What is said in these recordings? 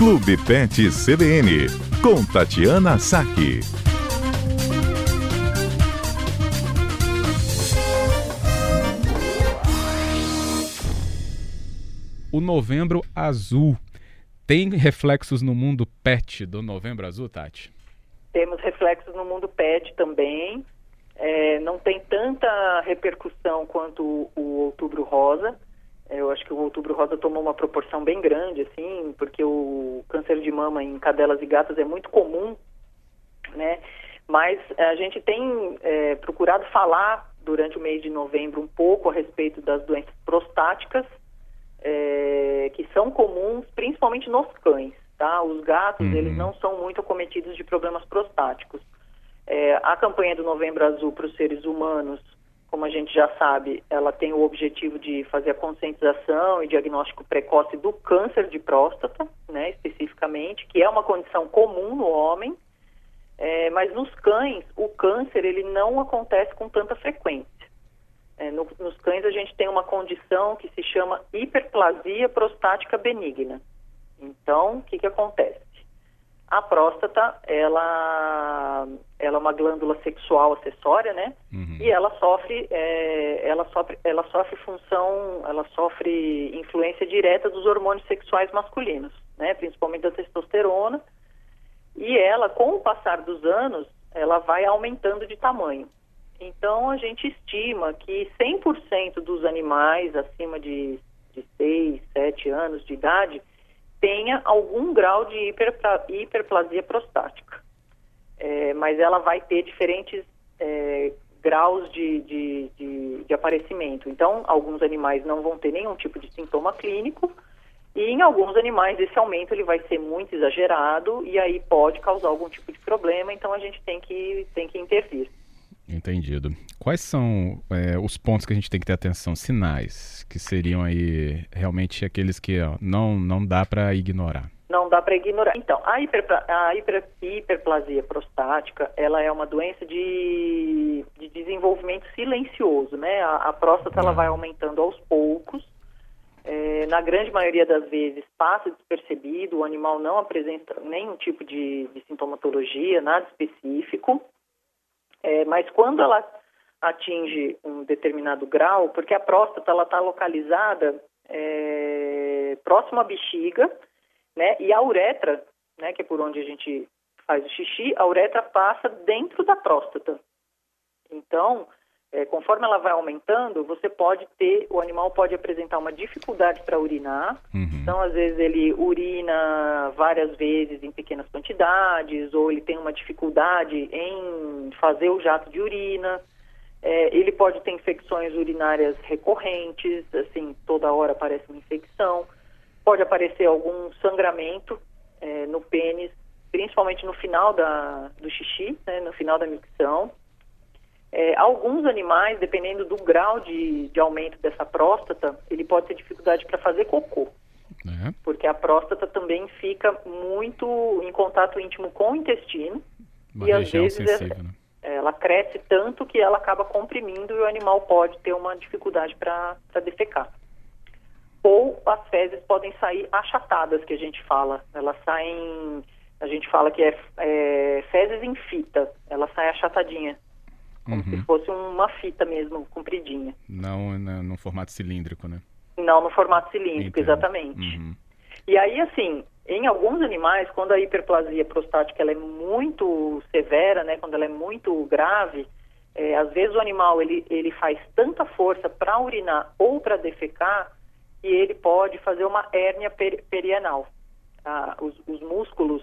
Clube Pet CBN, com Tatiana Saque. O Novembro Azul tem reflexos no mundo pet do Novembro Azul, Tati? Temos reflexos no mundo pet também. É, não tem tanta repercussão quanto o, o Outubro Rosa, eu acho que o Outubro Rosa tomou uma proporção bem grande, assim, porque o câncer de mama em cadelas e gatas é muito comum, né? Mas a gente tem é, procurado falar durante o mês de novembro um pouco a respeito das doenças prostáticas, é, que são comuns principalmente nos cães, tá? Os gatos, uhum. eles não são muito acometidos de problemas prostáticos. É, a campanha do Novembro Azul para os seres humanos como a gente já sabe, ela tem o objetivo de fazer a conscientização e diagnóstico precoce do câncer de próstata, né, especificamente, que é uma condição comum no homem, é, mas nos cães o câncer ele não acontece com tanta frequência. É, no, nos cães a gente tem uma condição que se chama hiperplasia prostática benigna. Então, o que, que acontece? A próstata, ela, ela é uma glândula sexual acessória, né? Uhum. E ela sofre, é, ela sofre, ela sofre função, ela sofre influência direta dos hormônios sexuais masculinos, né? Principalmente da testosterona. E ela, com o passar dos anos, ela vai aumentando de tamanho. Então, a gente estima que 100% dos animais acima de, de 6, 7 anos de idade tenha algum grau de hiperplasia prostática. É, mas ela vai ter diferentes é, graus de, de, de, de, aparecimento. Então, alguns animais não vão ter nenhum tipo de sintoma clínico e em alguns animais esse aumento ele vai ser muito exagerado e aí pode causar algum tipo de problema, então a gente tem que, tem que intervir. Entendido. Quais são é, os pontos que a gente tem que ter atenção, sinais, que seriam aí realmente aqueles que ó, não, não dá para ignorar? Não dá para ignorar. Então, a, hiperpla a hiper hiperplasia prostática, ela é uma doença de, de desenvolvimento silencioso, né? A, a próstata, ela vai aumentando aos poucos, é, na grande maioria das vezes passa despercebido, o animal não apresenta nenhum tipo de, de sintomatologia, nada específico, é, mas quando ela atinge um determinado grau, porque a próstata ela está localizada é, próximo à bexiga, né? E a uretra, né? Que é por onde a gente faz o xixi, a uretra passa dentro da próstata. Então, é, conforme ela vai aumentando, você pode ter, o animal pode apresentar uma dificuldade para urinar. Uhum. Então, às vezes ele urina várias vezes em pequenas quantidades, ou ele tem uma dificuldade em fazer o jato de urina. É, ele pode ter infecções urinárias recorrentes, assim, toda hora aparece uma infecção. Pode aparecer algum sangramento é, no pênis, principalmente no final da, do xixi, né, no final da micção. É, alguns animais, dependendo do grau de, de aumento dessa próstata, ele pode ter dificuldade para fazer cocô. É. Porque a próstata também fica muito em contato íntimo com o intestino. Uma e às vezes sensível, é, né? ela cresce tanto que ela acaba comprimindo e o animal pode ter uma dificuldade para defecar. Ou as fezes podem sair achatadas, que a gente fala. Elas saem, a gente fala que é, é fezes em fita, ela sai achatadinha como uhum. se fosse uma fita mesmo, compridinha. Não no formato cilíndrico, né? Não no formato cilíndrico, Entendo. exatamente. Uhum. E aí, assim, em alguns animais, quando a hiperplasia prostática ela é muito severa, né, quando ela é muito grave, é, às vezes o animal ele, ele faz tanta força para urinar ou para defecar que ele pode fazer uma hérnia per, perianal. Ah, os, os músculos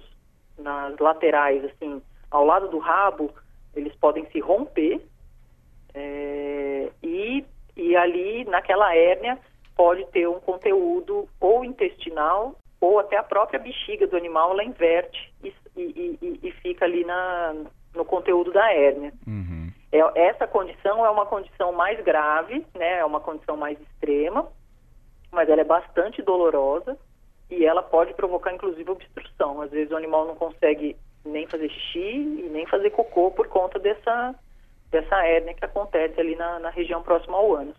nas laterais, assim, ao lado do rabo, eles podem se romper é, e, e ali naquela hérnia pode ter um conteúdo ou intestinal ou até a própria bexiga do animal ela inverte e, e, e, e fica ali na, no conteúdo da hérnia. Uhum. É, essa condição é uma condição mais grave, né? É uma condição mais extrema, mas ela é bastante dolorosa e ela pode provocar inclusive obstrução. Às vezes o animal não consegue nem fazer xixi e nem fazer cocô por conta dessa, dessa hérnia que acontece ali na, na região próxima ao ânus.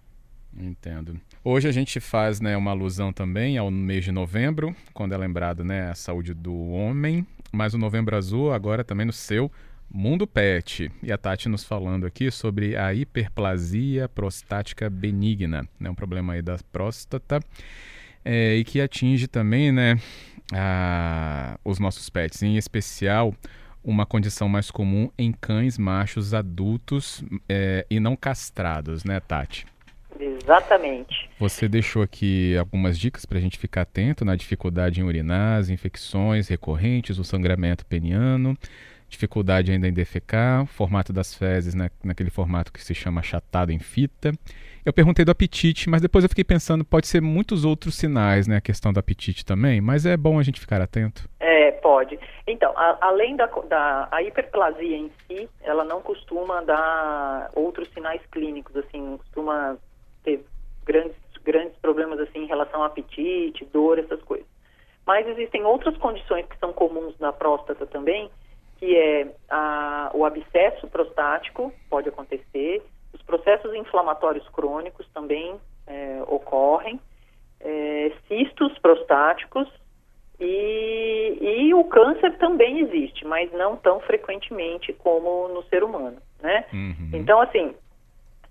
Entendo. Hoje a gente faz né, uma alusão também ao mês de novembro, quando é lembrado né, a saúde do homem, mas o Novembro Azul agora também no seu Mundo Pet. E a Tati nos falando aqui sobre a hiperplasia prostática benigna, né, um problema aí da próstata, é, e que atinge também né, a, os nossos pets, em especial uma condição mais comum em cães machos adultos é, e não castrados, né, Tati? Exatamente. Você deixou aqui algumas dicas para a gente ficar atento na dificuldade em urinar, as infecções recorrentes, o sangramento peniano, dificuldade ainda em defecar, formato das fezes né, naquele formato que se chama achatado em fita. Eu perguntei do apetite, mas depois eu fiquei pensando, pode ser muitos outros sinais, né, a questão do apetite também, mas é bom a gente ficar atento. É, pode. Então, a, além da, da a hiperplasia em si, ela não costuma dar outros sinais clínicos, assim, não costuma ter grandes, grandes problemas assim em relação ao apetite, dor, essas coisas. Mas existem outras condições que são comuns na próstata também, que é a, o abscesso prostático, pode acontecer, os processos inflamatórios crônicos também é, ocorrem, é, cistos prostáticos e, e, o câncer também existe, mas não tão frequentemente como no ser humano, né? Uhum. Então, assim,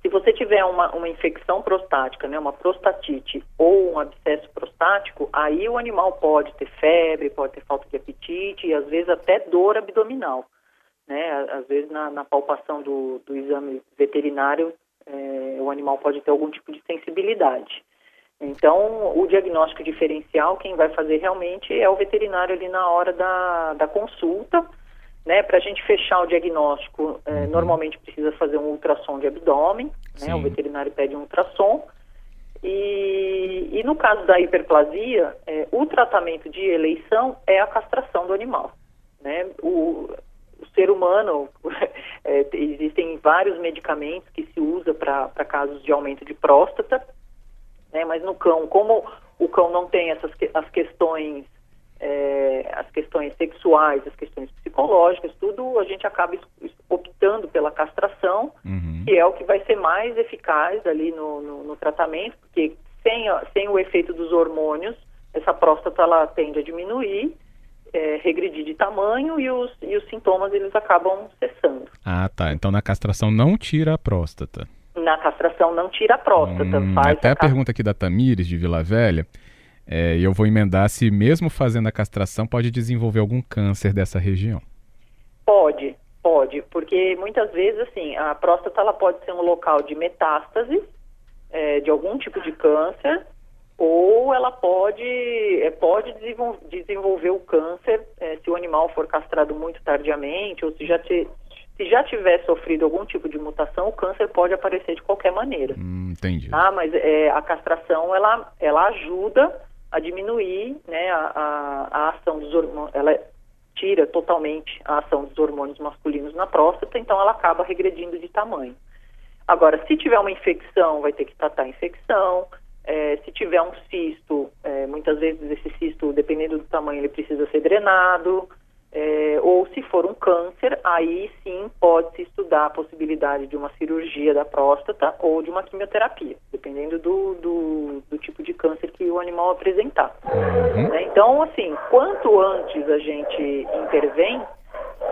se você tiver uma, uma infecção prostática, né, uma prostatite ou um abscesso prostático, aí o animal pode ter febre, pode ter falta de apetite e às vezes até dor abdominal. Né? Às vezes na, na palpação do, do, exame veterinário é, o animal pode ter algum tipo de sensibilidade. Então, o diagnóstico diferencial, quem vai fazer realmente é o veterinário ali na hora da, da consulta, né, para a gente fechar o diagnóstico, é, uhum. normalmente precisa fazer um ultrassom de abdômen, né, o veterinário pede um ultrassom. E, e no caso da hiperplasia, é, o tratamento de eleição é a castração do animal. Né? O, o ser humano, é, existem vários medicamentos que se usa para casos de aumento de próstata, né? mas no cão, como o cão não tem essas as questões é, as questões sexuais, as questões psicológicas, tudo a gente acaba optando pela castração, uhum. que é o que vai ser mais eficaz ali no, no, no tratamento, porque sem, sem o efeito dos hormônios, essa próstata ela tende a diminuir, é, regredir de tamanho e os, e os sintomas eles acabam cessando. Ah, tá. Então na castração não tira a próstata. Na castração não tira a próstata. Hum, até a, a pergunta aqui da Tamires, de Vila Velha, é, eu vou emendar se mesmo fazendo a castração pode desenvolver algum câncer dessa região. Pode, pode, porque muitas vezes assim a próstata ela pode ser um local de metástase é, de algum tipo de câncer ou ela pode é, pode desenvolver o câncer é, se o animal for castrado muito tardiamente ou se já te, se já tiver sofrido algum tipo de mutação, o câncer pode aparecer de qualquer maneira. Hum, entendi. Ah, mas é, a castração ela, ela ajuda a diminuir né, a, a, a ação dos hormônios, ela tira totalmente a ação dos hormônios masculinos na próstata, então ela acaba regredindo de tamanho. Agora, se tiver uma infecção, vai ter que tratar a infecção. É, se tiver um cisto, é, muitas vezes esse cisto, dependendo do tamanho, ele precisa ser drenado. Ou se for um câncer, aí sim pode-se estudar a possibilidade de uma cirurgia da próstata ou de uma quimioterapia, dependendo do, do, do tipo de câncer que o animal apresentar. Uhum. Né? Então, assim, quanto antes a gente intervém,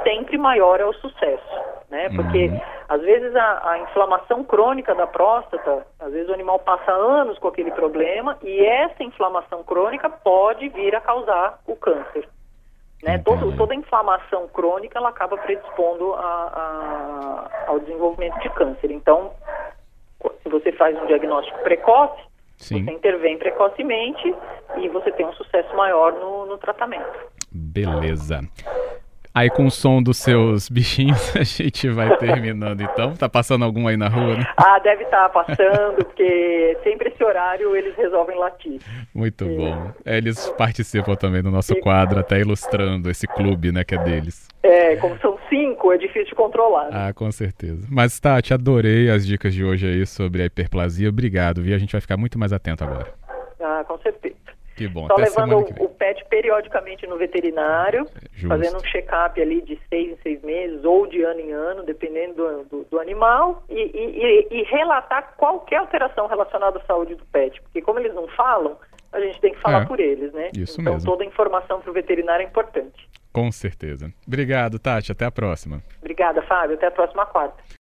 sempre maior é o sucesso, né? Porque uhum. às vezes a, a, inflamação crônica da próstata, às vezes o animal passa anos com aquele problema e essa inflamação crônica pode vir a causar o câncer. Né? Todo, toda inflamação crônica ela acaba predispondo a, a, ao desenvolvimento de câncer. Então, se você faz um diagnóstico precoce, Sim. você intervém precocemente e você tem um sucesso maior no, no tratamento. Beleza. Aí com o som dos seus bichinhos a gente vai terminando então. Tá passando algum aí na rua, né? Ah, deve estar tá passando, porque sempre esse horário eles resolvem latir. Muito e... bom. É, eles participam também do nosso e... quadro, até ilustrando esse clube, né, que é deles. É, como são cinco, é difícil de controlar. Né? Ah, com certeza. Mas, Tati, adorei as dicas de hoje aí sobre a hiperplasia. Obrigado, viu? A gente vai ficar muito mais atento agora. Ah, com certeza. Que bom. Só Até levando vem. o pet periodicamente no veterinário, Justo. fazendo um check-up ali de seis em seis meses ou de ano em ano, dependendo do, do, do animal, e, e- e- e relatar qualquer alteração relacionada à saúde do pet. Porque como eles não falam, a gente tem que falar É, por eles, né? isso então mesmo. toda informação para o veterinário é importante. Com certeza. Obrigado, Tati. Até a próxima. Obrigada, Fábio. Até a próxima quarta.